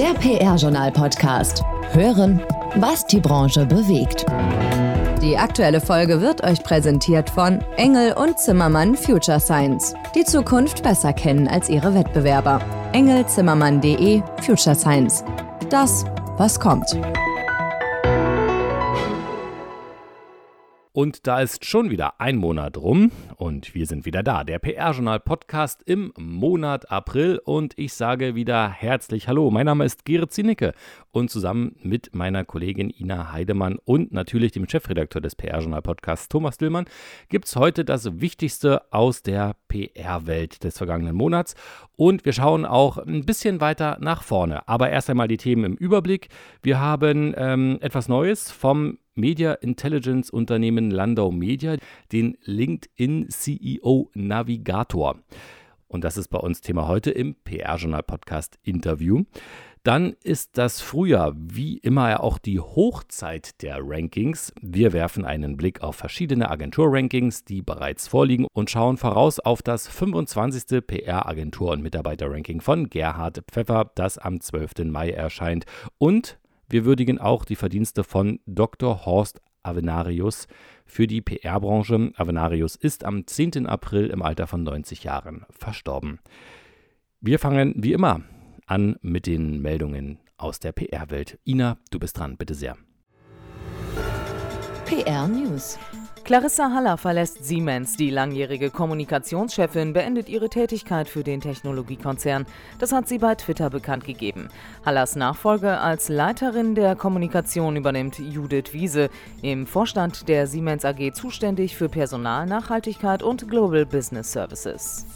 Der PR-Journal-Podcast. Hören, was die Branche bewegt. Die aktuelle Folge wird euch präsentiert von Engel und Zimmermann Future Science. Die Zukunft besser kennen als ihre Wettbewerber. engelzimmermann.de Future Science. Das, was kommt. Und da ist schon wieder ein Monat rum und wir sind wieder da, der PR-Journal-Podcast im Monat April und ich sage wieder herzlich Hallo. Mein Name ist Gerrit Zienicke und zusammen mit meiner Kollegin Ina Heidemann und natürlich dem Chefredakteur des PR-Journal-Podcasts Thomas Dillmann gibt es heute das Wichtigste aus der PR-Welt des vergangenen Monats und wir schauen auch ein bisschen weiter nach vorne. Aber erst einmal die Themen im Überblick. Wir haben ähm, etwas Neues vom Media Intelligence Unternehmen Landau Media, den LinkedIn CEO Navigator. Und das ist bei uns Thema heute im PR-Journal Podcast Interview. Dann ist das Frühjahr wie immer ja auch die Hochzeit der Rankings. Wir werfen einen Blick auf verschiedene Agentur-Rankings, die bereits vorliegen und schauen voraus auf das 25. PR-Agentur- und Mitarbeiter-Ranking von Gerhard Pfeffer, das am 12. Mai erscheint. Und wir würdigen auch die Verdienste von Dr. Horst Avenarius für die PR-Branche. Avenarius ist am 10. April im Alter von 90 Jahren verstorben. Wir fangen wie immer an mit den Meldungen aus der PR-Welt. Ina, du bist dran, bitte sehr. PR News. Clarissa Haller verlässt Siemens. Die langjährige Kommunikationschefin beendet ihre Tätigkeit für den Technologiekonzern. Das hat sie bei Twitter bekannt gegeben. Hallers Nachfolge als Leiterin der Kommunikation übernimmt Judith Wiese, im Vorstand der Siemens AG zuständig für Personal, Nachhaltigkeit und Global Business Services.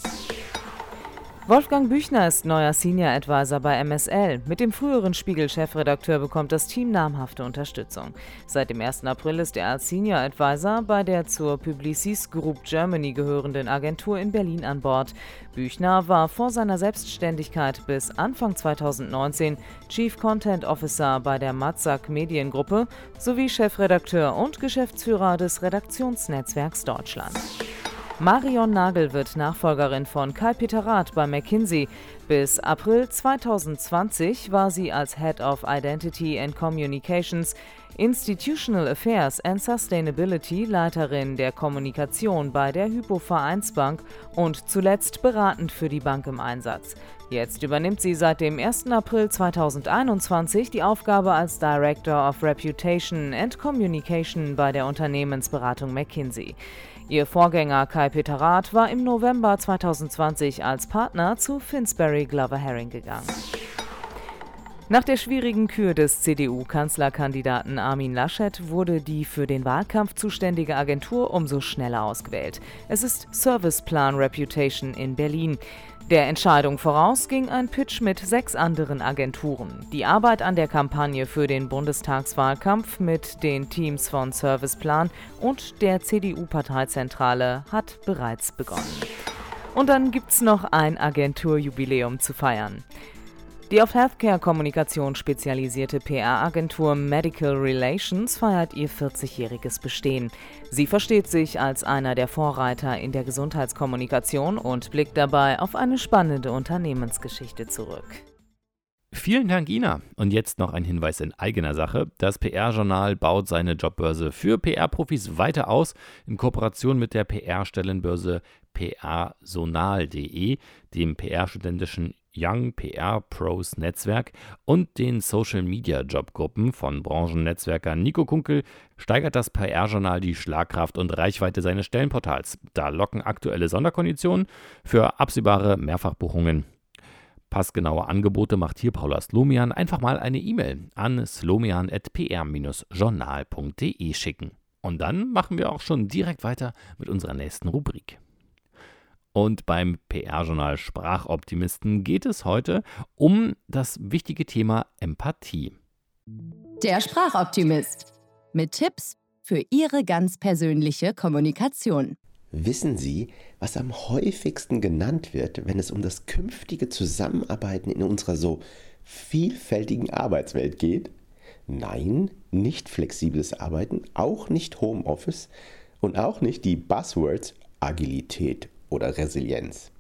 Wolfgang Büchner ist neuer Senior Advisor bei MSL. Mit dem früheren Spiegel-Chefredakteur bekommt das Team namhafte Unterstützung. Seit dem 1. April ist er als Senior Advisor bei der zur Publicis Group Germany gehörenden Agentur in Berlin an Bord. Büchner war vor seiner Selbstständigkeit bis Anfang 2019 Chief Content Officer bei der Matzak Mediengruppe sowie Chefredakteur und Geschäftsführer des Redaktionsnetzwerks Deutschland. Marion Nagel wird Nachfolgerin von Kai-Peter Rath bei McKinsey. Bis April 2020 war sie als Head of Identity and Communications, Institutional Affairs and Sustainability Leiterin der Kommunikation bei der Hypo Vereinsbank und zuletzt beratend für die Bank im Einsatz. Jetzt übernimmt sie seit dem 1. April 2021 die Aufgabe als Director of Reputation and Communication bei der Unternehmensberatung McKinsey. Ihr Vorgänger Kai-Peter Rath war im November 2020 als Partner zu Finsbury Glover Herring gegangen. Nach der schwierigen Kür des CDU-Kanzlerkandidaten Armin Laschet wurde die für den Wahlkampf zuständige Agentur umso schneller ausgewählt. Es ist Service Plan Reputation in Berlin. Der Entscheidung voraus ging ein Pitch mit sechs anderen Agenturen. Die Arbeit an der Kampagne für den Bundestagswahlkampf mit den Teams von Serviceplan und der CDU-Parteizentrale hat bereits begonnen. Und dann gibt's noch ein Agenturjubiläum zu feiern. Die auf Healthcare-Kommunikation spezialisierte PR-Agentur Medical Relations feiert ihr 40-jähriges Bestehen. Sie versteht sich als einer der Vorreiter in der Gesundheitskommunikation und blickt dabei auf eine spannende Unternehmensgeschichte zurück. Vielen Dank, Ina. Und jetzt noch ein Hinweis in eigener Sache. Das PR-Journal baut seine Jobbörse für PR-Profis weiter aus in Kooperation mit der PR-Stellenbörse prsonal.de, dem PR-studentischen Young PR Pros Netzwerk und den Social Media Jobgruppen von Branchennetzwerker Nico Kunkel steigert das PR-Journal die Schlagkraft und Reichweite seines Stellenportals. Da locken aktuelle Sonderkonditionen für absehbare Mehrfachbuchungen. Passgenaue Angebote macht hier Paula Slomian. Einfach mal eine E-Mail an slomian.pr-journal.de schicken. Und dann machen wir auch schon direkt weiter mit unserer nächsten Rubrik. Und beim PR-Journal Sprachoptimisten geht es heute um das wichtige Thema Empathie. Der Sprachoptimist mit Tipps für Ihre ganz persönliche Kommunikation. Wissen Sie, was am häufigsten genannt wird, wenn es um das künftige Zusammenarbeiten in unserer so vielfältigen Arbeitswelt geht? Nein, nicht flexibles Arbeiten, auch nicht Homeoffice und auch nicht die Buzzwords Agilität oder Resilienz.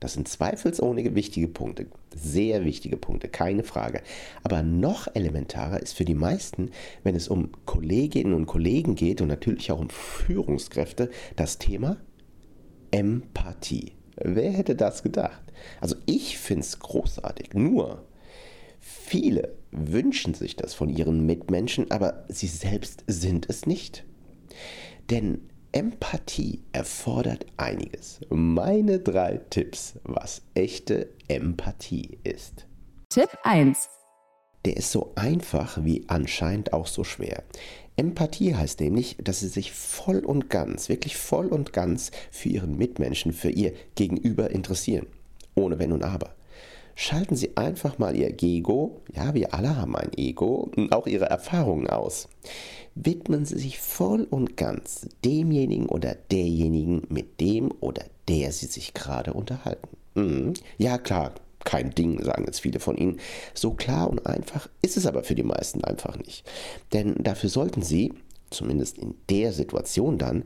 Das sind zweifelsohne wichtige Punkte, sehr wichtige Punkte, keine Frage. Aber noch elementarer ist für die meisten, wenn es um Kolleginnen und Kollegen geht und natürlich auch um Führungskräfte, das Thema Empathie. Wer hätte das gedacht? Also ich finde es großartig. Nur viele wünschen sich das von ihren Mitmenschen, aber sie selbst sind es nicht. Denn Empathie erfordert einiges. Meine drei Tipps, was echte Empathie ist. Tipp 1. Der ist so einfach wie anscheinend auch so schwer. Empathie heißt nämlich, dass sie sich voll und ganz, wirklich voll und ganz für ihren Mitmenschen, für ihr Gegenüber interessieren. Ohne Wenn und Aber. Schalten Sie einfach mal Ihr Ego, ja, wir alle haben ein Ego, und auch Ihre Erfahrungen aus widmen Sie sich voll und ganz demjenigen oder derjenigen, mit dem oder der Sie sich gerade unterhalten. Mhm. Ja, klar, kein Ding, sagen jetzt viele von Ihnen. So klar und einfach ist es aber für die meisten einfach nicht. Denn dafür sollten Sie, zumindest in der Situation dann,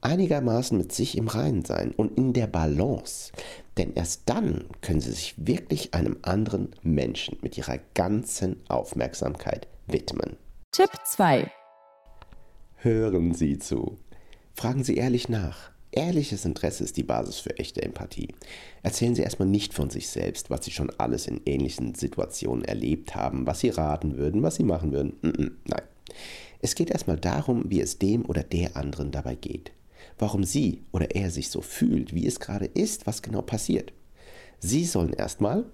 einigermaßen mit sich im Reinen sein und in der Balance. Denn erst dann können Sie sich wirklich einem anderen Menschen mit Ihrer ganzen Aufmerksamkeit widmen. Tipp 2. Hören Sie zu. Fragen Sie ehrlich nach. Ehrliches Interesse ist die Basis für echte Empathie. Erzählen Sie erstmal nicht von sich selbst, was Sie schon alles in ähnlichen Situationen erlebt haben, was Sie raten würden, was Sie machen würden. Nein. Es geht erstmal darum, wie es dem oder der anderen dabei geht. Warum sie oder er sich so fühlt, wie es gerade ist, was genau passiert. Sie sollen erstmal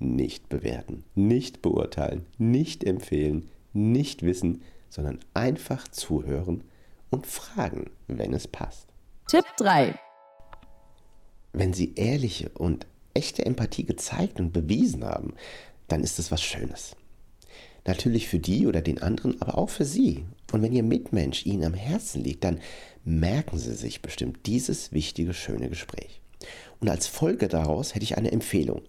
nicht bewerten, nicht beurteilen, nicht empfehlen, nicht wissen, sondern einfach zuhören und fragen, wenn es passt. Tipp 3. Wenn Sie ehrliche und echte Empathie gezeigt und bewiesen haben, dann ist es was Schönes. Natürlich für die oder den anderen, aber auch für Sie. Und wenn Ihr Mitmensch Ihnen am Herzen liegt, dann merken Sie sich bestimmt dieses wichtige, schöne Gespräch. Und als Folge daraus hätte ich eine Empfehlung.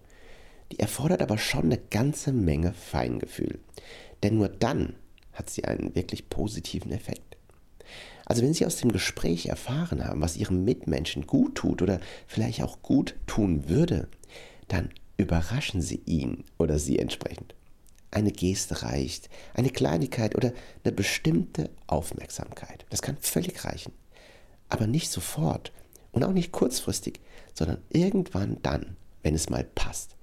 Die erfordert aber schon eine ganze Menge Feingefühl. Denn nur dann hat sie einen wirklich positiven Effekt. Also wenn Sie aus dem Gespräch erfahren haben, was Ihrem Mitmenschen gut tut oder vielleicht auch gut tun würde, dann überraschen Sie ihn oder sie entsprechend. Eine Geste reicht, eine Kleinigkeit oder eine bestimmte Aufmerksamkeit. Das kann völlig reichen. Aber nicht sofort und auch nicht kurzfristig, sondern irgendwann dann, wenn es mal passt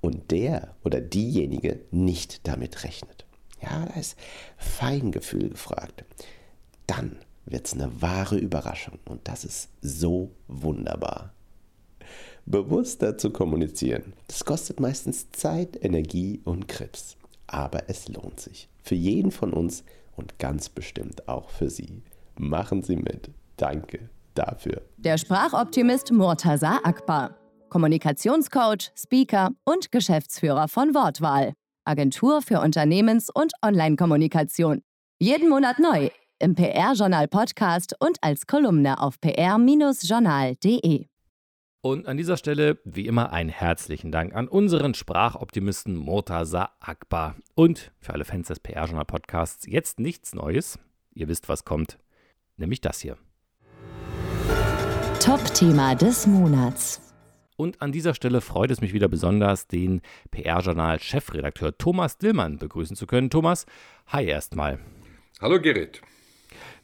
und der oder diejenige nicht damit rechnet. Ja, da ist Feingefühl gefragt. Dann wird es eine wahre Überraschung und das ist so wunderbar. Bewusster zu kommunizieren, das kostet meistens Zeit, Energie und Krebs. Aber es lohnt sich. Für jeden von uns und ganz bestimmt auch für Sie. Machen Sie mit. Danke dafür. Der Sprachoptimist Murtaza Akbar. Kommunikationscoach, Speaker und Geschäftsführer von Wortwahl. Agentur für Unternehmens- und Online-Kommunikation. Jeden Monat neu im PR-Journal Podcast und als Kolumne auf pr-journal.de. Und an dieser Stelle, wie immer, einen herzlichen Dank an unseren Sprachoptimisten Murtaza Akbar. Und für alle Fans des PR-Journal Podcasts jetzt nichts Neues. Ihr wisst, was kommt. Nämlich das hier. Top-Thema des Monats. Und an dieser Stelle freut es mich wieder besonders, den PR-Journal-Chefredakteur Thomas Dillmann begrüßen zu können. Thomas, hi erstmal. Hallo Gerrit.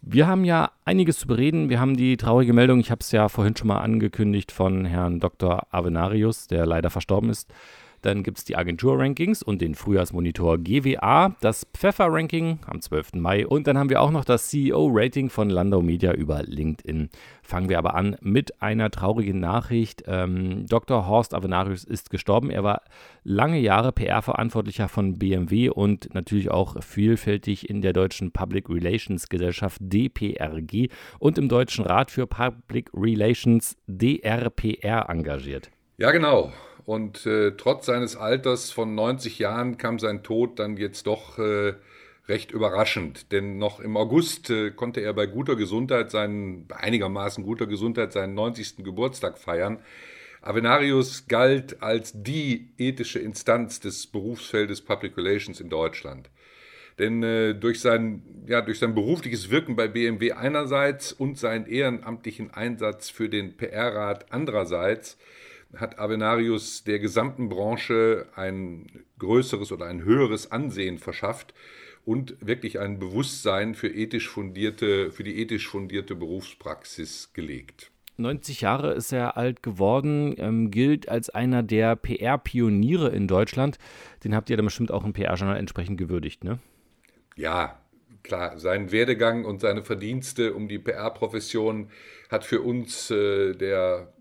Wir haben ja einiges zu bereden. Wir haben die traurige Meldung, ich habe es ja vorhin schon mal angekündigt, von Herrn Dr. Avenarius, der leider verstorben ist, dann gibt es die Agentur-Rankings und den Frühjahrsmonitor GWA, das Pfeffer-Ranking am 12. Mai und dann haben wir auch noch das CEO-Rating von Landau Media über LinkedIn. Fangen wir aber an mit einer traurigen Nachricht. Ähm, Dr. Horst Avenarius ist gestorben. Er war lange Jahre PR-Verantwortlicher von BMW und natürlich auch vielfältig in der deutschen Public Relations Gesellschaft DPRG und im Deutschen Rat für Public Relations DRPR engagiert. Ja, genau. Und äh, trotz seines Alters von 90 Jahren kam sein Tod dann jetzt doch äh, recht überraschend. Denn noch im August äh, konnte er bei guter Gesundheit seinen, einigermaßen guter Gesundheit seinen 90. Geburtstag feiern. Avenarius galt als die ethische Instanz des Berufsfeldes Public Relations in Deutschland. Denn äh, durch, sein, ja, durch sein berufliches Wirken bei BMW einerseits und seinen ehrenamtlichen Einsatz für den PR-Rat andererseits hat Avenarius der gesamten Branche ein größeres oder ein höheres Ansehen verschafft und wirklich ein Bewusstsein für ethisch fundierte, für die ethisch fundierte Berufspraxis gelegt. 90 Jahre ist er alt geworden, ähm, gilt als einer der PR-Pioniere in Deutschland. Den habt ihr dann bestimmt auch im PR-Journal entsprechend gewürdigt, ne? Ja, klar. Sein Werdegang und seine Verdienste um die PR-Profession hat für uns äh, der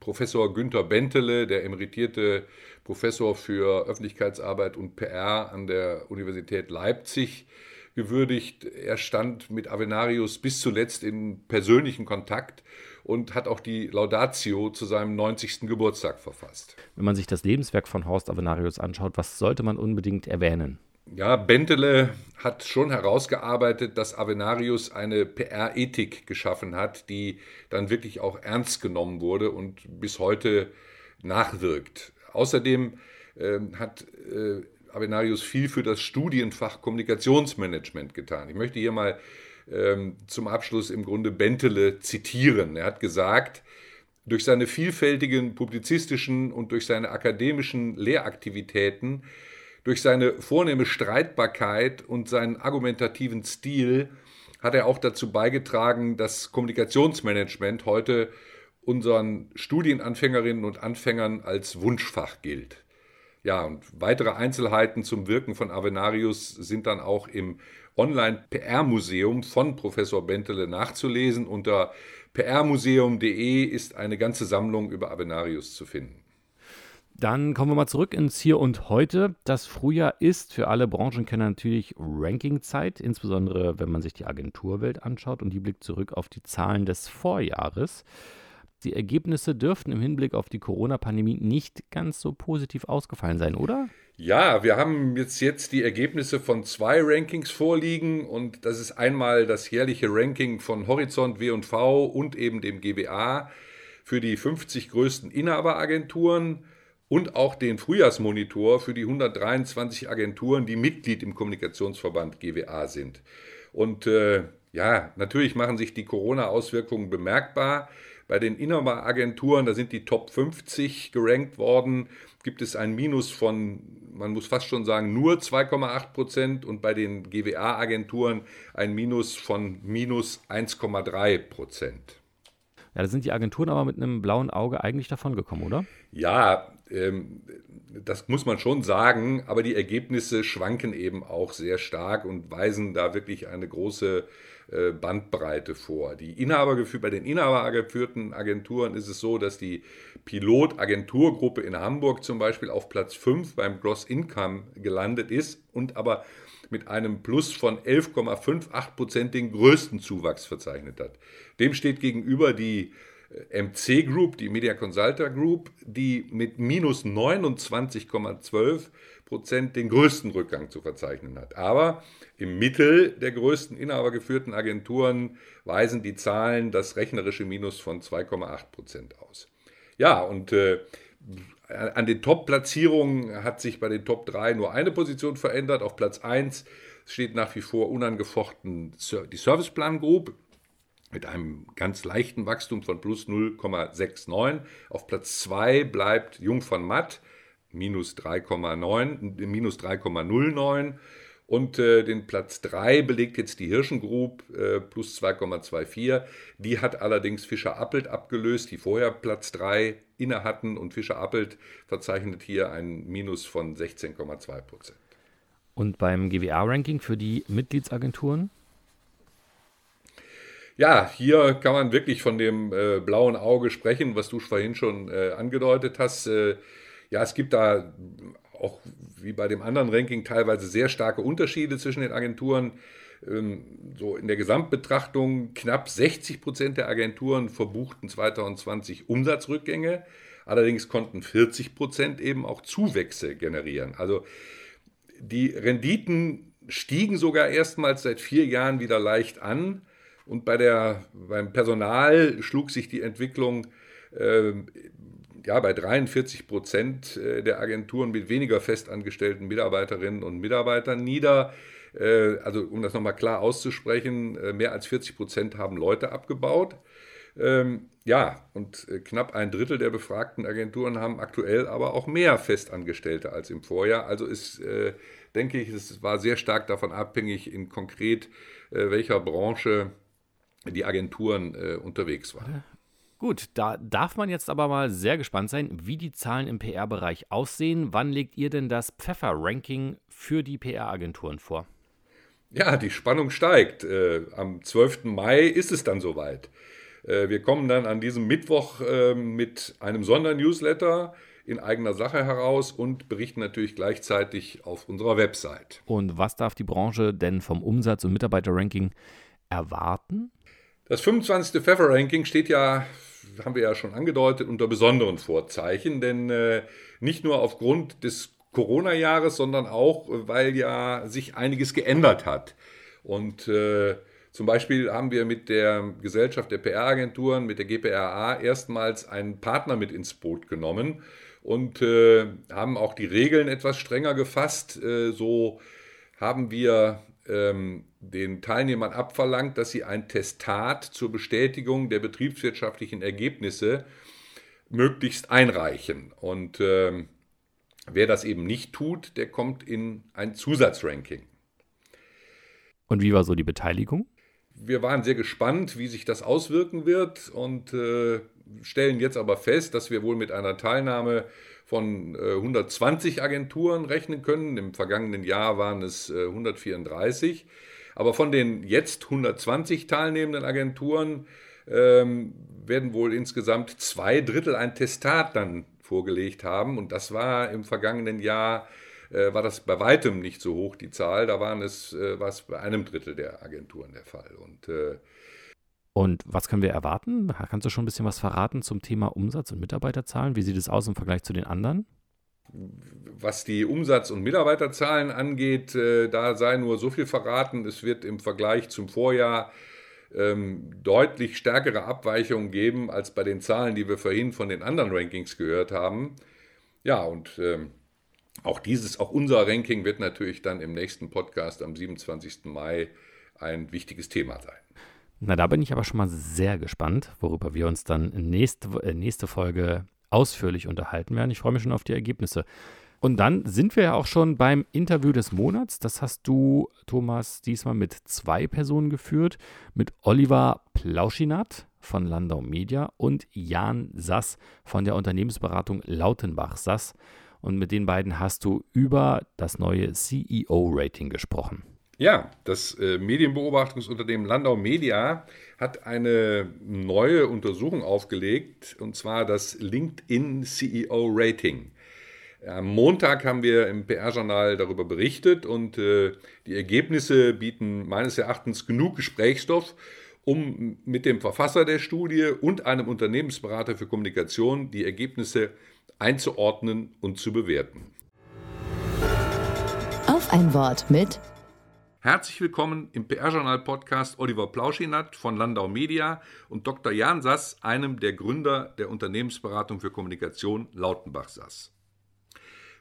Professor Günther Bentele, der emeritierte Professor für Öffentlichkeitsarbeit und PR an der Universität Leipzig, gewürdigt. Er stand mit Avenarius bis zuletzt in persönlichen Kontakt und hat auch die Laudatio zu seinem 90. Geburtstag verfasst. Wenn man sich das Lebenswerk von Horst Avenarius anschaut, was sollte man unbedingt erwähnen? Ja, Bentele hat schon herausgearbeitet, dass Avenarius eine PR-Ethik geschaffen hat, die dann wirklich auch ernst genommen wurde und bis heute nachwirkt. Außerdem äh, hat äh, Avenarius viel für das Studienfach Kommunikationsmanagement getan. Ich möchte hier mal ähm, zum Abschluss im Grunde Bentele zitieren. Er hat gesagt, durch seine vielfältigen publizistischen und durch seine akademischen Lehraktivitäten durch seine vornehme Streitbarkeit und seinen argumentativen Stil hat er auch dazu beigetragen, dass Kommunikationsmanagement heute unseren Studienanfängerinnen und Anfängern als Wunschfach gilt. Ja, und weitere Einzelheiten zum Wirken von Avenarius sind dann auch im Online-PR-Museum von Professor Bentele nachzulesen. Unter prmuseum.de ist eine ganze Sammlung über Avenarius zu finden. Dann kommen wir mal zurück ins Hier und Heute. Das Frühjahr ist für alle Branchenkenner natürlich Rankingzeit, insbesondere wenn man sich die Agenturwelt anschaut und die blickt zurück auf die Zahlen des Vorjahres. Die Ergebnisse dürften im Hinblick auf die Corona-Pandemie nicht ganz so positiv ausgefallen sein, oder? Ja, wir haben jetzt, jetzt die Ergebnisse von zwei Rankings vorliegen und das ist einmal das jährliche Ranking von Horizont W&V und eben dem GBA für die 50 größten Inhaberagenturen und auch den Frühjahrsmonitor für die 123 Agenturen, die Mitglied im Kommunikationsverband GWA sind. Und äh, ja, natürlich machen sich die Corona-Auswirkungen bemerkbar. Bei den Inhaber-Agenturen, da sind die Top 50 gerankt worden, gibt es ein Minus von, man muss fast schon sagen, nur 2,8 Prozent und bei den GWA-Agenturen ein Minus von minus 1,3 Prozent. Ja, da sind die Agenturen aber mit einem blauen Auge eigentlich davon gekommen, oder? Ja, das muss man schon sagen, aber die Ergebnisse schwanken eben auch sehr stark und weisen da wirklich eine große äh, Bandbreite vor. Die Inhaber, bei den inhabergeführten Agenturen ist es so, dass die Pilot-Agenturgruppe in Hamburg zum Beispiel auf Platz 5 beim Gross Income gelandet ist und aber mit einem Plus von 11,58 Prozent den größten Zuwachs verzeichnet hat. Dem steht gegenüber die MC Group, die Media Consulter Group, die mit minus 29,12 Prozent den größten Rückgang zu verzeichnen hat. Aber im Mittel der größten inhabergeführten Agenturen weisen die Zahlen das rechnerische Minus von 2,8 Prozent aus. Ja, und äh, an den Top-Platzierungen hat sich bei den Top 3 nur eine Position verändert. Auf Platz 1 steht nach wie vor unangefochten die Serviceplan Group mit einem ganz leichten Wachstum von plus 0,69. Auf Platz 2 bleibt Jung von Matt, minus 3,9, minus 3,09. Und äh, den Platz 3 belegt jetzt die Hirschen Group äh, plus 2,24. Die hat allerdings Fischer Appelt abgelöst, die vorher Platz 3 inne hatten. Und Fischer Appelt verzeichnet hier ein Minus von 16,2 Prozent. Und beim GWA-Ranking für die Mitgliedsagenturen? Ja, hier kann man wirklich von dem äh, blauen Auge sprechen, was du vorhin schon äh, angedeutet hast. Äh, ja, es gibt da auch wie bei dem anderen Ranking teilweise sehr starke Unterschiede zwischen den Agenturen. Ähm, so in der Gesamtbetrachtung knapp 60 Prozent der Agenturen verbuchten 2020 Umsatzrückgänge. Allerdings konnten 40 Prozent eben auch Zuwächse generieren. Also die Renditen stiegen sogar erstmals seit vier Jahren wieder leicht an. Und bei der, beim Personal schlug sich die Entwicklung äh, ja, bei 43 Prozent äh, der Agenturen mit weniger festangestellten Mitarbeiterinnen und Mitarbeitern nieder. Äh, also um das nochmal klar auszusprechen, äh, mehr als 40 Prozent haben Leute abgebaut. Ähm, ja, und äh, knapp ein Drittel der befragten Agenturen haben aktuell aber auch mehr Festangestellte als im Vorjahr. Also ist, denke ich, es war sehr stark davon abhängig, in konkret welcher Branche die Agenturen äh, unterwegs waren. Gut, da darf man jetzt aber mal sehr gespannt sein, wie die Zahlen im PR-Bereich aussehen. Wann legt ihr denn das Pfeffer-Ranking für die PR-Agenturen vor? Ja, die Spannung steigt. Äh, am 12. Mai ist es dann soweit. Äh, wir kommen dann an diesem Mittwoch äh, mit einem Sondernewsletter in eigener Sache heraus und berichten natürlich gleichzeitig auf unserer Website. Und was darf die Branche denn vom Umsatz- und Mitarbeiterranking erwarten? Das 25. Pfeffer-Ranking steht ja, haben wir ja schon angedeutet, unter besonderen Vorzeichen, denn äh, nicht nur aufgrund des Corona-Jahres, sondern auch, weil ja sich einiges geändert hat. Und äh, zum Beispiel haben wir mit der Gesellschaft der PR-Agenturen, mit der GPRA, erstmals einen Partner mit ins Boot genommen und äh, haben auch die Regeln etwas strenger gefasst. Äh, so haben wir ähm, den Teilnehmern abverlangt, dass sie ein Testat zur Bestätigung der betriebswirtschaftlichen Ergebnisse möglichst einreichen. Und ähm, wer das eben nicht tut, der kommt in ein Zusatzranking. Und wie war so die Beteiligung? wir waren sehr gespannt, wie sich das auswirken wird und äh, stellen jetzt aber fest, dass wir wohl mit einer Teilnahme von äh, 120 Agenturen rechnen können. Im vergangenen Jahr waren es äh, 134. Aber von den jetzt 120 teilnehmenden Agenturen ähm, werden wohl insgesamt zwei Drittel ein Testat dann vorgelegt haben. Und das war im vergangenen Jahr äh, war das bei weitem nicht so hoch, die Zahl. Da waren es, äh, war es bei einem Drittel der Agenturen der Fall. Und, äh, und was können wir erwarten? Kannst du schon ein bisschen was verraten zum Thema Umsatz und Mitarbeiterzahlen? Wie sieht es aus im Vergleich zu den anderen? Was die Umsatz- und Mitarbeiterzahlen angeht, äh, da sei nur so viel verraten. Es wird im Vergleich zum Vorjahr ähm, deutlich stärkere Abweichungen geben als bei den Zahlen, die wir vorhin von den anderen Rankings gehört haben. Ja, und ähm, auch dieses, auch unser Ranking wird natürlich dann im nächsten Podcast am 27. Mai ein wichtiges Thema sein. Na, da bin ich aber schon mal sehr gespannt, worüber wir uns dann nächste, äh, nächste Folge ausführlich unterhalten werden. Ich freue mich schon auf die Ergebnisse. Und dann sind wir ja auch schon beim Interview des Monats. Das hast du, Thomas, diesmal mit zwei Personen geführt. Mit Oliver Plauschinat von Landau Media und Jan Sass von der Unternehmensberatung Lautenbach Sass und mit den beiden hast du über das neue CEO-Rating gesprochen. Ja, das äh, Medienbeobachtungsunternehmen Landau Media hat eine neue Untersuchung aufgelegt, und zwar das LinkedIn CEO Rating. Am Montag haben wir im PR-Journal darüber berichtet und äh, die Ergebnisse bieten meines Erachtens genug Gesprächsstoff, um mit dem Verfasser der Studie und einem Unternehmensberater für Kommunikation die Ergebnisse einzuordnen und zu bewerten. Auf ein Wort mit Herzlich willkommen im PR-Journal-Podcast Oliver Plauschinat von Landau Media und Dr. Jan Sass, einem der Gründer der Unternehmensberatung für Kommunikation Lautenbach Sass.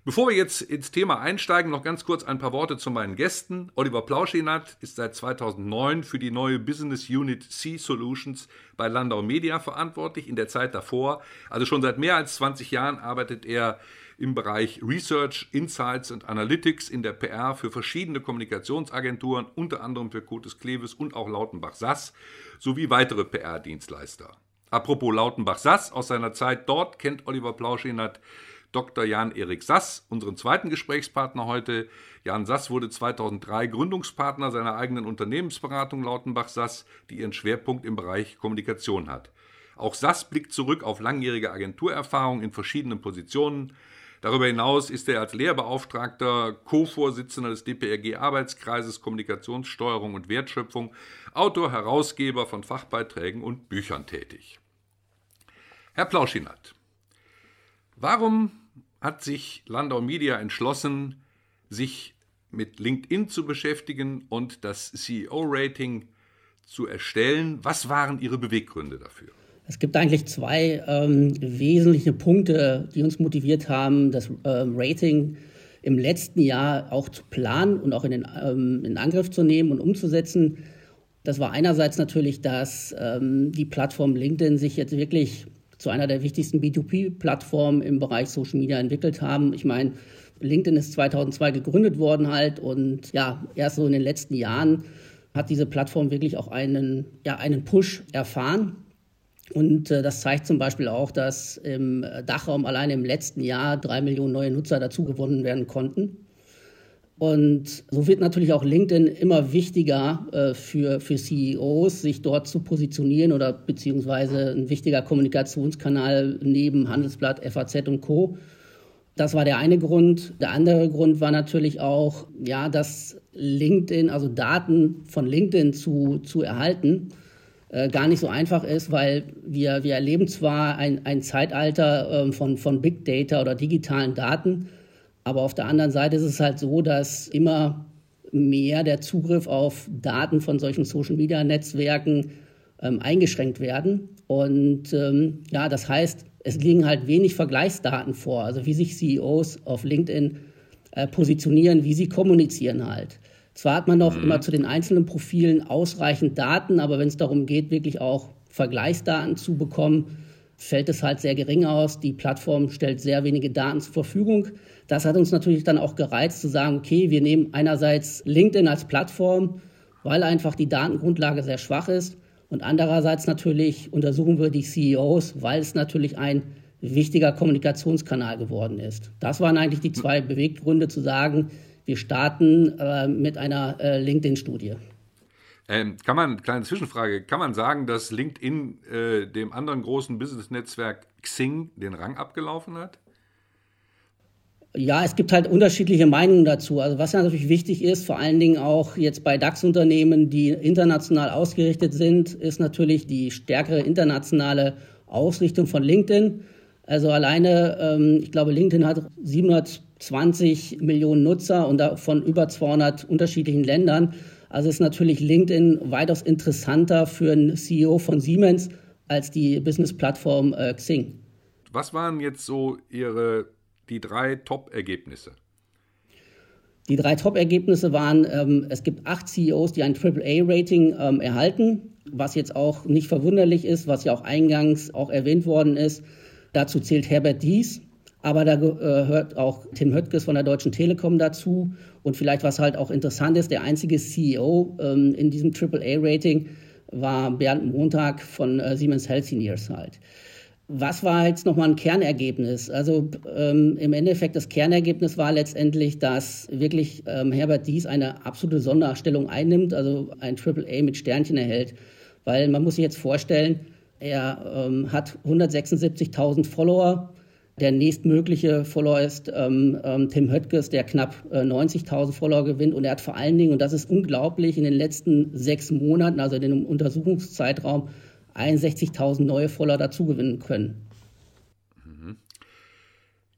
Bevor wir jetzt ins Thema einsteigen, noch ganz kurz ein paar Worte zu meinen Gästen. Oliver Plauschinat ist seit 2009 für die neue Business Unit C Solutions bei Landau Media verantwortlich. In der Zeit davor, also schon seit mehr als 20 Jahren, arbeitet er im Bereich Research, Insights und Analytics in der PR für verschiedene Kommunikationsagenturen, unter anderem für Cotes Kleves und auch Lautenbach Sass, sowie weitere PR-Dienstleister. Apropos Lautenbach Sass, aus seiner Zeit dort kennt Oliver Plauschinat Dr. Jan-Erik Sass, unseren zweiten Gesprächspartner heute. Jan Sass wurde 2003 Gründungspartner seiner eigenen Unternehmensberatung Lautenbach Sass, die ihren Schwerpunkt im Bereich Kommunikation hat. Auch Sass blickt zurück auf langjährige Agenturerfahrung in verschiedenen Positionen. Darüber hinaus ist er als Lehrbeauftragter, Co-Vorsitzender des DPRG-Arbeitskreises Kommunikationssteuerung und Wertschöpfung, Autor, Herausgeber von Fachbeiträgen und Büchern tätig. Herr Plauschinat, Warum hat sich Landau Media entschlossen, sich mit LinkedIn zu beschäftigen und das CEO-Rating zu erstellen? Was waren Ihre Beweggründe dafür? Es gibt eigentlich zwei ähm, wesentliche Punkte, die uns motiviert haben, das ähm, Rating im letzten Jahr auch zu planen und auch in, den, ähm, in Angriff zu nehmen und umzusetzen. Das war einerseits natürlich, dass ähm, die Plattform LinkedIn sich jetzt wirklich zu einer der wichtigsten B2B-Plattformen im Bereich Social Media entwickelt haben. Ich meine, LinkedIn ist 2002 gegründet worden halt und ja, erst so in den letzten Jahren hat diese Plattform wirklich auch einen, ja, einen Push erfahren. Und äh, das zeigt zum Beispiel auch, dass im Dachraum allein im letzten Jahr drei Millionen neue Nutzer dazugewonnen werden konnten. Und so wird natürlich auch LinkedIn immer wichtiger äh, für, für CEOs, sich dort zu positionieren oder beziehungsweise ein wichtiger Kommunikationskanal neben Handelsblatt, FAZ und Co. Das war der eine Grund. Der andere Grund war natürlich auch, ja, dass LinkedIn, also Daten von LinkedIn zu, zu erhalten, gar nicht so einfach ist, weil wir, wir erleben zwar ein, ein Zeitalter äh, von, von Big Data oder digitalen Daten, aber auf der anderen Seite ist es halt so, dass immer mehr der Zugriff auf Daten von solchen Social-Media-Netzwerken ähm, eingeschränkt werden. Und ähm, ja, das heißt, es liegen halt wenig Vergleichsdaten vor, also wie sich CEOs auf LinkedIn äh, positionieren, wie sie kommunizieren halt. Zwar hat man noch mhm. immer zu den einzelnen Profilen ausreichend Daten, aber wenn es darum geht, wirklich auch Vergleichsdaten zu bekommen, fällt es halt sehr gering aus. Die Plattform stellt sehr wenige Daten zur Verfügung. Das hat uns natürlich dann auch gereizt zu sagen, okay, wir nehmen einerseits LinkedIn als Plattform, weil einfach die Datengrundlage sehr schwach ist. Und andererseits natürlich untersuchen wir die CEOs, weil es natürlich ein wichtiger Kommunikationskanal geworden ist. Das waren eigentlich die zwei Beweggründe zu sagen, wir starten äh, mit einer äh, LinkedIn-Studie. Ähm, kann man, kleine Zwischenfrage, kann man sagen, dass LinkedIn äh, dem anderen großen Business-Netzwerk Xing den Rang abgelaufen hat? Ja, es gibt halt unterschiedliche Meinungen dazu. Also was natürlich wichtig ist, vor allen Dingen auch jetzt bei DAX-Unternehmen, die international ausgerichtet sind, ist natürlich die stärkere internationale Ausrichtung von LinkedIn. Also alleine, ähm, ich glaube, LinkedIn hat 720 Millionen Nutzer und davon über 200 unterschiedlichen Ländern. Also ist natürlich LinkedIn weitaus interessanter für einen CEO von Siemens als die Business-Plattform äh, Xing. Was waren jetzt so Ihre die drei Top-Ergebnisse? Die drei Top-Ergebnisse waren, ähm, es gibt acht CEOs, die ein AAA-Rating ähm, erhalten, was jetzt auch nicht verwunderlich ist, was ja auch eingangs auch erwähnt worden ist. Dazu zählt Herbert Dies, aber da gehört auch Tim Höttges von der Deutschen Telekom dazu. Und vielleicht, was halt auch interessant ist, der einzige CEO ähm, in diesem AAA-Rating war Bernd Montag von äh, Siemens Healthineers halt. Was war jetzt nochmal ein Kernergebnis? Also ähm, im Endeffekt, das Kernergebnis war letztendlich, dass wirklich ähm, Herbert Dies eine absolute Sonderstellung einnimmt, also ein AAA mit Sternchen erhält. Weil man muss sich jetzt vorstellen, er ähm, hat 176.000 Follower. Der nächstmögliche Follower ist ähm, ähm, Tim Höttges, der knapp äh, 90.000 Follower gewinnt. Und er hat vor allen Dingen, und das ist unglaublich, in den letzten sechs Monaten, also in dem Untersuchungszeitraum, 61.000 neue Follower dazugewinnen können.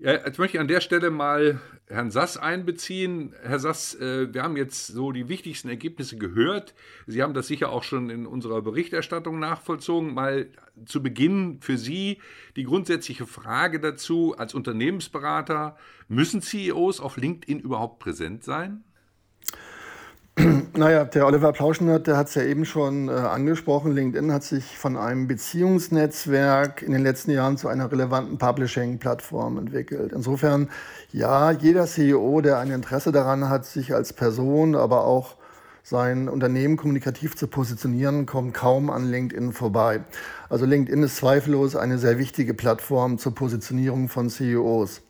Ja, jetzt möchte ich an der Stelle mal Herrn Sass einbeziehen. Herr Sass, äh, wir haben jetzt so die wichtigsten Ergebnisse gehört. Sie haben das sicher auch schon in unserer Berichterstattung nachvollzogen. Mal zu Beginn für Sie die grundsätzliche Frage dazu als Unternehmensberater, müssen CEOs auf LinkedIn überhaupt präsent sein? Naja, der Oliver Plauschnert, der hat es ja eben schon äh, angesprochen. LinkedIn hat sich von einem Beziehungsnetzwerk in den letzten Jahren zu einer relevanten Publishing-Plattform entwickelt. Insofern, ja, jeder CEO, der ein Interesse daran hat, sich als Person, aber auch sein Unternehmen kommunikativ zu positionieren, kommt kaum an LinkedIn vorbei. Also LinkedIn ist zweifellos eine sehr wichtige Plattform zur Positionierung von CEOs.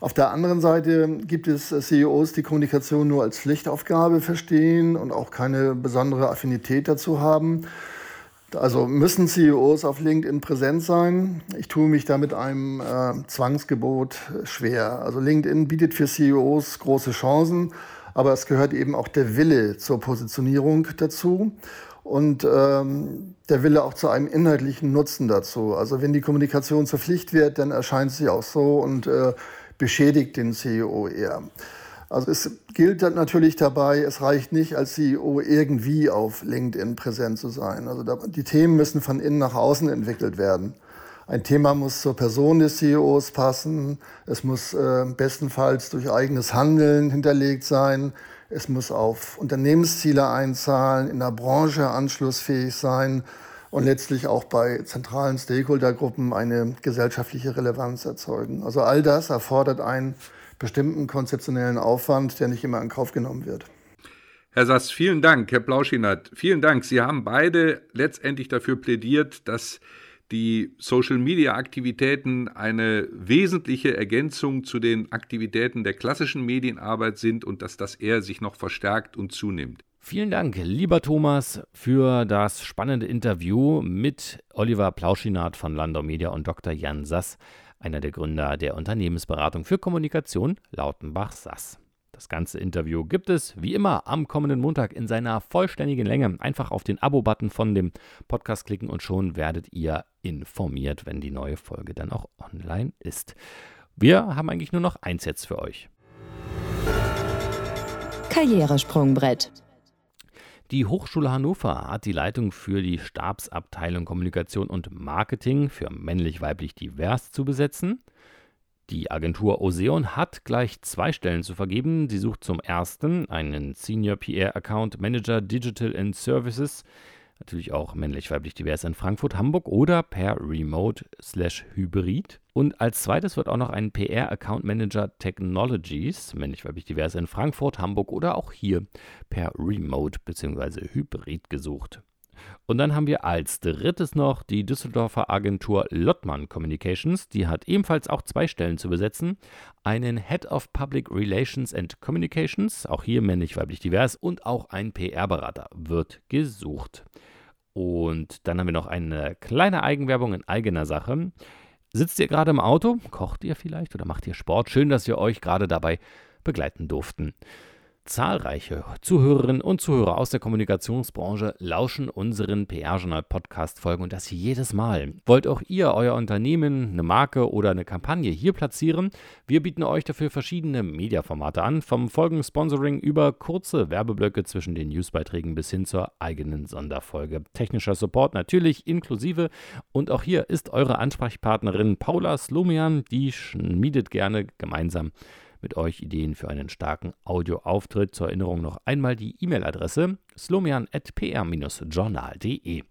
Auf der anderen Seite gibt es CEOs, die Kommunikation nur als Pflichtaufgabe verstehen und auch keine besondere Affinität dazu haben. Also müssen CEOs auf LinkedIn präsent sein? Ich tue mich da mit einem äh, Zwangsgebot schwer. Also LinkedIn bietet für CEOs große Chancen, aber es gehört eben auch der Wille zur Positionierung dazu und ähm, der Wille auch zu einem inhaltlichen Nutzen dazu. Also wenn die Kommunikation zur Pflicht wird, dann erscheint sie auch so und äh, beschädigt den CEO eher. Also es gilt natürlich dabei, es reicht nicht als CEO irgendwie auf LinkedIn präsent zu sein. Also die Themen müssen von innen nach außen entwickelt werden. Ein Thema muss zur Person des CEOs passen. Es muss äh, bestenfalls durch eigenes Handeln hinterlegt sein. es muss auf Unternehmensziele einzahlen, in der Branche anschlussfähig sein und letztlich auch bei zentralen Stakeholdergruppen eine gesellschaftliche Relevanz erzeugen. Also all das erfordert einen bestimmten konzeptionellen Aufwand, der nicht immer in Kauf genommen wird. Herr Sass, vielen Dank. Herr Plauschinat, vielen Dank. Sie haben beide letztendlich dafür plädiert, dass die Social-Media-Aktivitäten eine wesentliche Ergänzung zu den Aktivitäten der klassischen Medienarbeit sind und dass das eher sich noch verstärkt und zunimmt. Vielen Dank, lieber Thomas, für das spannende Interview mit Oliver Plauschinat von Landau Media und Dr. Jan Sass, einer der Gründer der Unternehmensberatung für Kommunikation Lautenbach-Sass. Das ganze Interview gibt es wie immer am kommenden Montag in seiner vollständigen Länge. Einfach auf den Abo-Button von dem Podcast klicken und schon werdet ihr informiert, wenn die neue Folge dann auch online ist. Wir haben eigentlich nur noch eins jetzt für euch. Karrieresprungbrett. Die Hochschule Hannover hat die Leitung für die Stabsabteilung Kommunikation und Marketing für männlich-weiblich divers zu besetzen. Die Agentur Oseon hat gleich zwei Stellen zu vergeben. Sie sucht zum ersten einen Senior PR Account Manager Digital and Services, natürlich auch männlich-weiblich divers in Frankfurt, Hamburg oder per Remote slash Hybrid. Und als zweites wird auch noch ein PR Account Manager Technologies, männlich-weiblich divers in Frankfurt, Hamburg oder auch hier per Remote bzw. Hybrid gesucht. Und dann haben wir als drittes noch die Düsseldorfer Agentur Lottmann Communications. Die hat ebenfalls auch zwei Stellen zu besetzen. Einen Head of Public Relations and Communications, auch hier männlich, weiblich divers, und auch ein PR-Berater wird gesucht. Und dann haben wir noch eine kleine Eigenwerbung in eigener Sache. Sitzt ihr gerade im Auto? Kocht ihr vielleicht oder macht ihr Sport? Schön, dass wir euch gerade dabei begleiten durften. Zahlreiche Zuhörerinnen und Zuhörer aus der Kommunikationsbranche lauschen unseren PR-Journal-Podcast-Folgen und das jedes Mal. Wollt auch ihr euer Unternehmen, eine Marke oder eine Kampagne hier platzieren? Wir bieten euch dafür verschiedene Mediaformate an, vom Folgensponsoring über kurze Werbeblöcke zwischen den Newsbeiträgen bis hin zur eigenen Sonderfolge. Technischer Support natürlich inklusive und auch hier ist eure Ansprechpartnerin Paula Slomian, die schmiedet gerne gemeinsam mit euch Ideen für einen starken Audioauftritt. Zur Erinnerung noch einmal die E-Mail-Adresse slomian.pr-journal.de.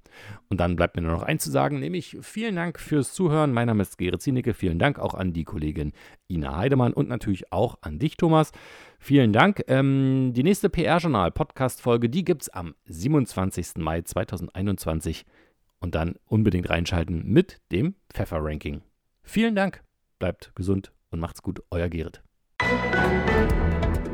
Und dann bleibt mir nur noch eins zu sagen, nämlich vielen Dank fürs Zuhören. Mein Name ist Gerrit Zienicke. Vielen Dank auch an die Kollegin Ina Heidemann und natürlich auch an dich, Thomas. Vielen Dank. Ähm, die nächste PR-Journal-Podcast-Folge, die gibt es am 27. Mai 2021. Und dann unbedingt reinschalten mit dem Pfeffer-Ranking. Vielen Dank. Bleibt gesund und macht's gut. Euer Gerrit.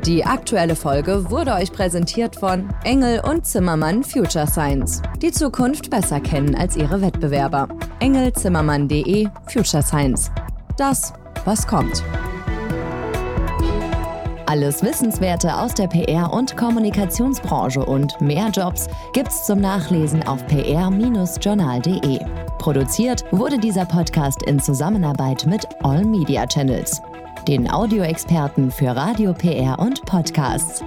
Die aktuelle Folge wurde euch präsentiert von Engel und Zimmermann Future Science. Die Zukunft besser kennen als ihre Wettbewerber. engelzimmermann.de Future Science. Das, was kommt. Alles Wissenswerte aus der PR- und Kommunikationsbranche und mehr Jobs gibt's zum Nachlesen auf pr-journal.de. Produziert wurde dieser Podcast in Zusammenarbeit mit All Media Channels den Audioexperten für Radio, PR und Podcasts.